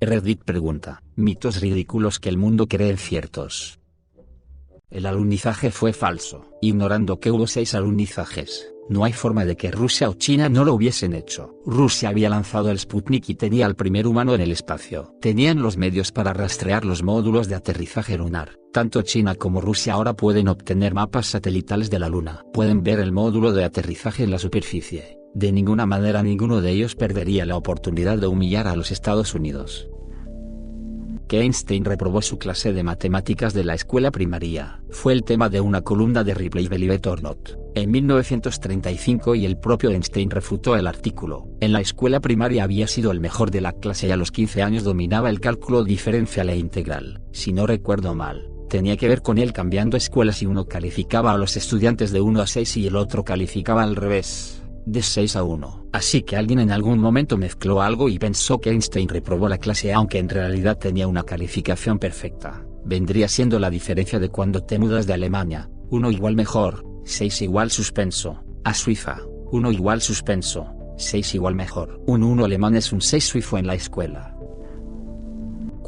Reddit pregunta, mitos ridículos que el mundo cree ciertos. El alunizaje fue falso, ignorando que hubo seis alunizajes. No hay forma de que Rusia o China no lo hubiesen hecho. Rusia había lanzado el Sputnik y tenía al primer humano en el espacio. Tenían los medios para rastrear los módulos de aterrizaje lunar. Tanto China como Rusia ahora pueden obtener mapas satelitales de la Luna. Pueden ver el módulo de aterrizaje en la superficie. De ninguna manera ninguno de ellos perdería la oportunidad de humillar a los Estados Unidos que Einstein reprobó su clase de matemáticas de la escuela primaria, fue el tema de una columna de Ripley Believe it or not, en 1935 y el propio Einstein refutó el artículo. En la escuela primaria había sido el mejor de la clase y a los 15 años dominaba el cálculo diferencial e integral, si no recuerdo mal. Tenía que ver con él cambiando escuelas y uno calificaba a los estudiantes de 1 a 6 y el otro calificaba al revés de 6 a 1. Así que alguien en algún momento mezcló algo y pensó que Einstein reprobó la clase aunque en realidad tenía una calificación perfecta. Vendría siendo la diferencia de cuando te mudas de Alemania, 1 igual mejor, 6 igual suspenso, a Suiza, 1 igual suspenso, 6 igual mejor. Un 1 alemán es un 6 suizo en la escuela.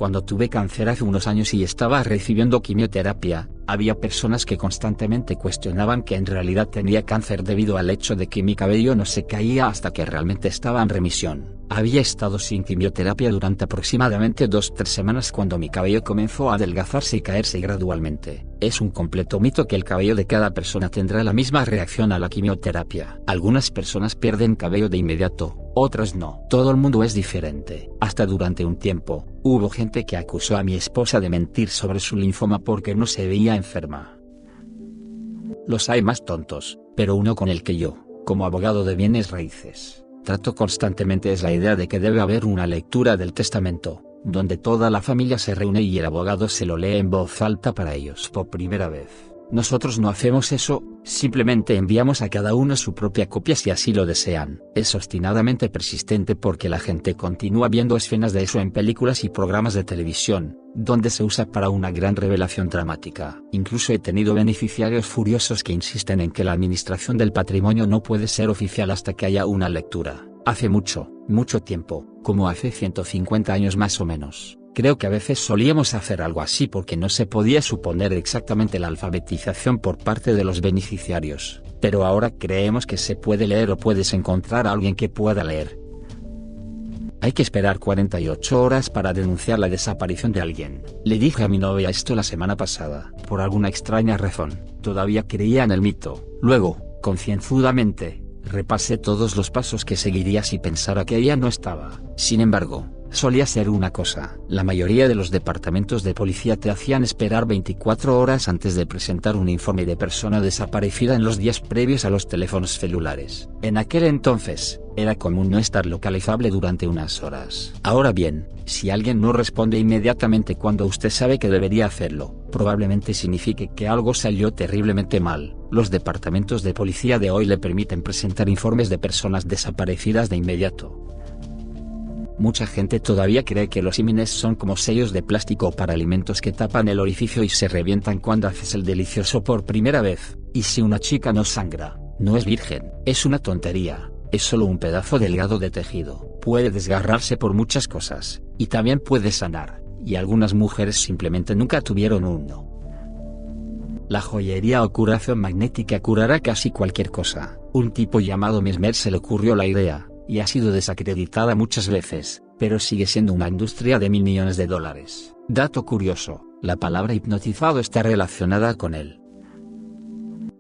Cuando tuve cáncer hace unos años y estaba recibiendo quimioterapia, había personas que constantemente cuestionaban que en realidad tenía cáncer debido al hecho de que mi cabello no se caía hasta que realmente estaba en remisión. Había estado sin quimioterapia durante aproximadamente 2-3 semanas cuando mi cabello comenzó a adelgazarse y caerse gradualmente. Es un completo mito que el cabello de cada persona tendrá la misma reacción a la quimioterapia. Algunas personas pierden cabello de inmediato, otras no. Todo el mundo es diferente. Hasta durante un tiempo, hubo gente que acusó a mi esposa de mentir sobre su linfoma porque no se veía enferma. Los hay más tontos, pero uno con el que yo, como abogado de bienes raíces, trato constantemente es la idea de que debe haber una lectura del testamento, donde toda la familia se reúne y el abogado se lo lee en voz alta para ellos por primera vez. Nosotros no hacemos eso, simplemente enviamos a cada uno su propia copia si así lo desean. Es obstinadamente persistente porque la gente continúa viendo escenas de eso en películas y programas de televisión, donde se usa para una gran revelación dramática. Incluso he tenido beneficiarios furiosos que insisten en que la administración del patrimonio no puede ser oficial hasta que haya una lectura. Hace mucho, mucho tiempo, como hace 150 años más o menos Creo que a veces solíamos hacer algo así porque no se podía suponer exactamente la alfabetización por parte de los beneficiarios, pero ahora creemos que se puede leer o puedes encontrar a alguien que pueda leer. Hay que esperar 48 horas para denunciar la desaparición de alguien. Le dije a mi novia esto la semana pasada, por alguna extraña razón, todavía creía en el mito. Luego, concienzudamente, repasé todos los pasos que seguiría si pensara que ella no estaba. Sin embargo, solía ser una cosa. La mayoría de los departamentos de policía te hacían esperar 24 horas antes de presentar un informe de persona desaparecida en los días previos a los teléfonos celulares. En aquel entonces, era común no estar localizable durante unas horas. Ahora bien, si alguien no responde inmediatamente cuando usted sabe que debería hacerlo, probablemente signifique que algo salió terriblemente mal. Los departamentos de policía de hoy le permiten presentar informes de personas desaparecidas de inmediato. Mucha gente todavía cree que los ímenes son como sellos de plástico para alimentos que tapan el orificio y se revientan cuando haces el delicioso por primera vez, y si una chica no sangra, no es virgen, es una tontería, es solo un pedazo delgado de tejido, puede desgarrarse por muchas cosas, y también puede sanar, y algunas mujeres simplemente nunca tuvieron uno. La joyería o curación magnética curará casi cualquier cosa. Un tipo llamado Mesmer se le ocurrió la idea, y ha sido desacreditada muchas veces, pero sigue siendo una industria de mil millones de dólares. Dato curioso, la palabra hipnotizado está relacionada con él.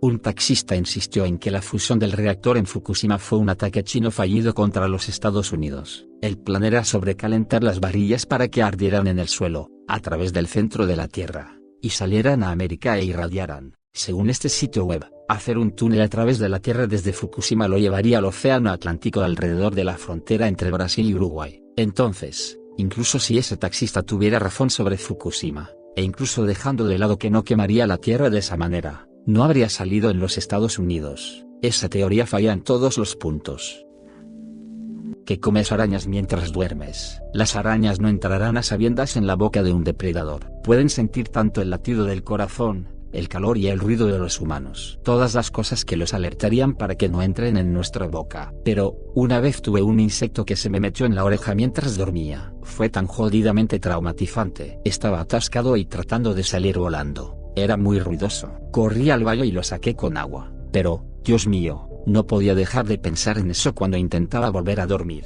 Un taxista insistió en que la fusión del reactor en Fukushima fue un ataque chino fallido contra los Estados Unidos. El plan era sobrecalentar las varillas para que ardieran en el suelo, a través del centro de la Tierra, y salieran a América e irradiaran, según este sitio web. Hacer un túnel a través de la Tierra desde Fukushima lo llevaría al Océano Atlántico alrededor de la frontera entre Brasil y Uruguay. Entonces, incluso si ese taxista tuviera razón sobre Fukushima, e incluso dejando de lado que no quemaría la Tierra de esa manera, no habría salido en los Estados Unidos. Esa teoría falla en todos los puntos. Que comes arañas mientras duermes. Las arañas no entrarán a sabiendas en la boca de un depredador. Pueden sentir tanto el latido del corazón, el calor y el ruido de los humanos. Todas las cosas que los alertarían para que no entren en nuestra boca. Pero, una vez tuve un insecto que se me metió en la oreja mientras dormía. Fue tan jodidamente traumatizante. Estaba atascado y tratando de salir volando. Era muy ruidoso. Corrí al baño y lo saqué con agua. Pero, Dios mío, no podía dejar de pensar en eso cuando intentaba volver a dormir.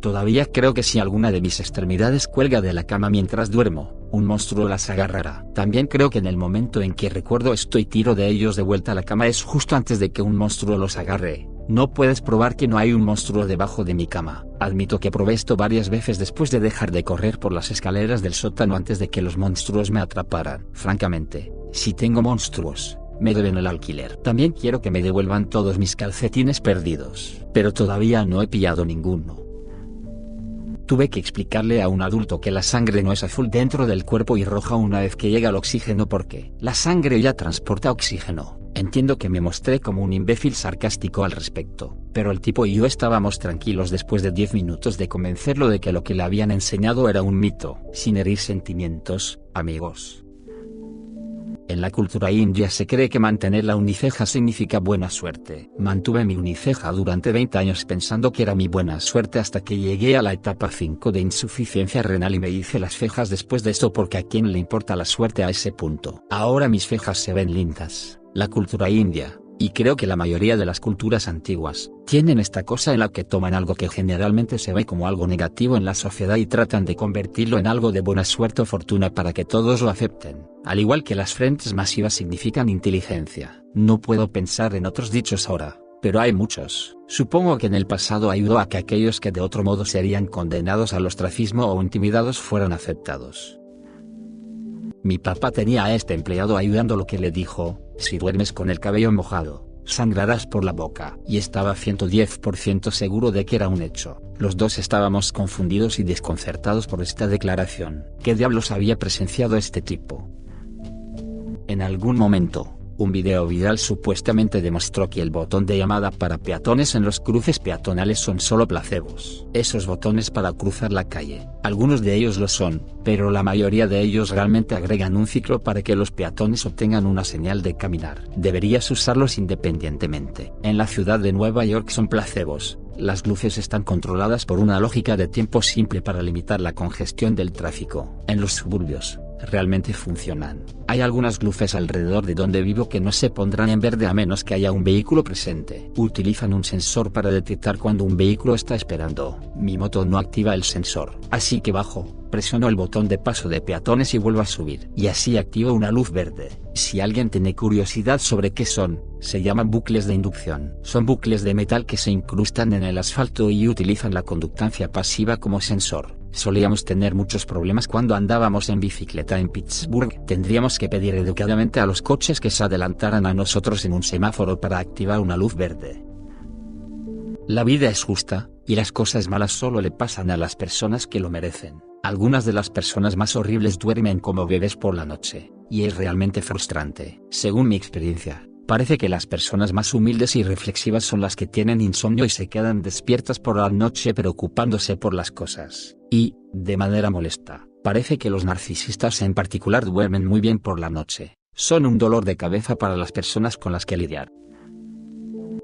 Todavía creo que si alguna de mis extremidades cuelga de la cama mientras duermo, un monstruo las agarrará. También creo que en el momento en que recuerdo esto y tiro de ellos de vuelta a la cama es justo antes de que un monstruo los agarre. No puedes probar que no hay un monstruo debajo de mi cama. Admito que probé esto varias veces después de dejar de correr por las escaleras del sótano antes de que los monstruos me atraparan. Francamente, si tengo monstruos, me deben el alquiler. También quiero que me devuelvan todos mis calcetines perdidos, pero todavía no he pillado ninguno. Tuve que explicarle a un adulto que la sangre no es azul dentro del cuerpo y roja una vez que llega el oxígeno porque la sangre ya transporta oxígeno. Entiendo que me mostré como un imbécil sarcástico al respecto, pero el tipo y yo estábamos tranquilos después de 10 minutos de convencerlo de que lo que le habían enseñado era un mito, sin herir sentimientos, amigos. En la cultura india se cree que mantener la uniceja significa buena suerte. Mantuve mi uniceja durante 20 años pensando que era mi buena suerte hasta que llegué a la etapa 5 de insuficiencia renal y me hice las cejas después de esto porque a quién le importa la suerte a ese punto. Ahora mis cejas se ven lindas. La cultura india, y creo que la mayoría de las culturas antiguas, tienen esta cosa en la que toman algo que generalmente se ve como algo negativo en la sociedad y tratan de convertirlo en algo de buena suerte o fortuna para que todos lo acepten. Al igual que las frentes masivas significan inteligencia, no puedo pensar en otros dichos ahora, pero hay muchos. Supongo que en el pasado ayudó a que aquellos que de otro modo serían condenados al ostracismo o intimidados fueran aceptados. Mi papá tenía a este empleado ayudando lo que le dijo, si duermes con el cabello mojado, sangrarás por la boca. Y estaba 110% seguro de que era un hecho. Los dos estábamos confundidos y desconcertados por esta declaración. ¿Qué diablos había presenciado este tipo? En algún momento, un video viral supuestamente demostró que el botón de llamada para peatones en los cruces peatonales son solo placebos. Esos botones para cruzar la calle, algunos de ellos lo son, pero la mayoría de ellos realmente agregan un ciclo para que los peatones obtengan una señal de caminar. Deberías usarlos independientemente. En la ciudad de Nueva York son placebos, las luces están controladas por una lógica de tiempo simple para limitar la congestión del tráfico. En los suburbios, realmente funcionan. Hay algunas luces alrededor de donde vivo que no se pondrán en verde a menos que haya un vehículo presente. Utilizan un sensor para detectar cuando un vehículo está esperando. Mi moto no activa el sensor, así que bajo, presiono el botón de paso de peatones y vuelvo a subir. Y así activo una luz verde. Si alguien tiene curiosidad sobre qué son, se llaman bucles de inducción. Son bucles de metal que se incrustan en el asfalto y utilizan la conductancia pasiva como sensor. Solíamos tener muchos problemas cuando andábamos en bicicleta en Pittsburgh. Tendríamos que pedir educadamente a los coches que se adelantaran a nosotros en un semáforo para activar una luz verde. La vida es justa, y las cosas malas solo le pasan a las personas que lo merecen. Algunas de las personas más horribles duermen como bebés por la noche, y es realmente frustrante. Según mi experiencia, Parece que las personas más humildes y reflexivas son las que tienen insomnio y se quedan despiertas por la noche preocupándose por las cosas. Y, de manera molesta, parece que los narcisistas en particular duermen muy bien por la noche. Son un dolor de cabeza para las personas con las que lidiar.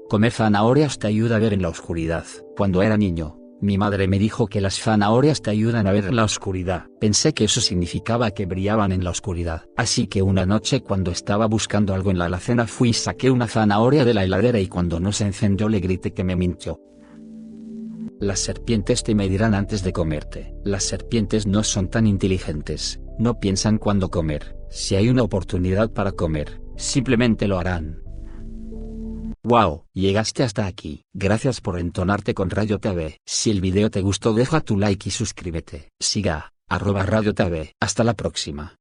Comer zanahorias te ayuda a ver en la oscuridad. Cuando era niño, mi madre me dijo que las zanahorias te ayudan a ver en la oscuridad. Pensé que eso significaba que brillaban en la oscuridad. Así que una noche cuando estaba buscando algo en la alacena fui y saqué una zanahoria de la heladera y cuando no se encendió le grité que me mintió. Las serpientes te medirán antes de comerte. Las serpientes no son tan inteligentes, no piensan cuándo comer. Si hay una oportunidad para comer, simplemente lo harán. Wow, llegaste hasta aquí. Gracias por entonarte con Radio TV. Si el video te gustó deja tu like y suscríbete. Siga, arroba Radio TV. Hasta la próxima.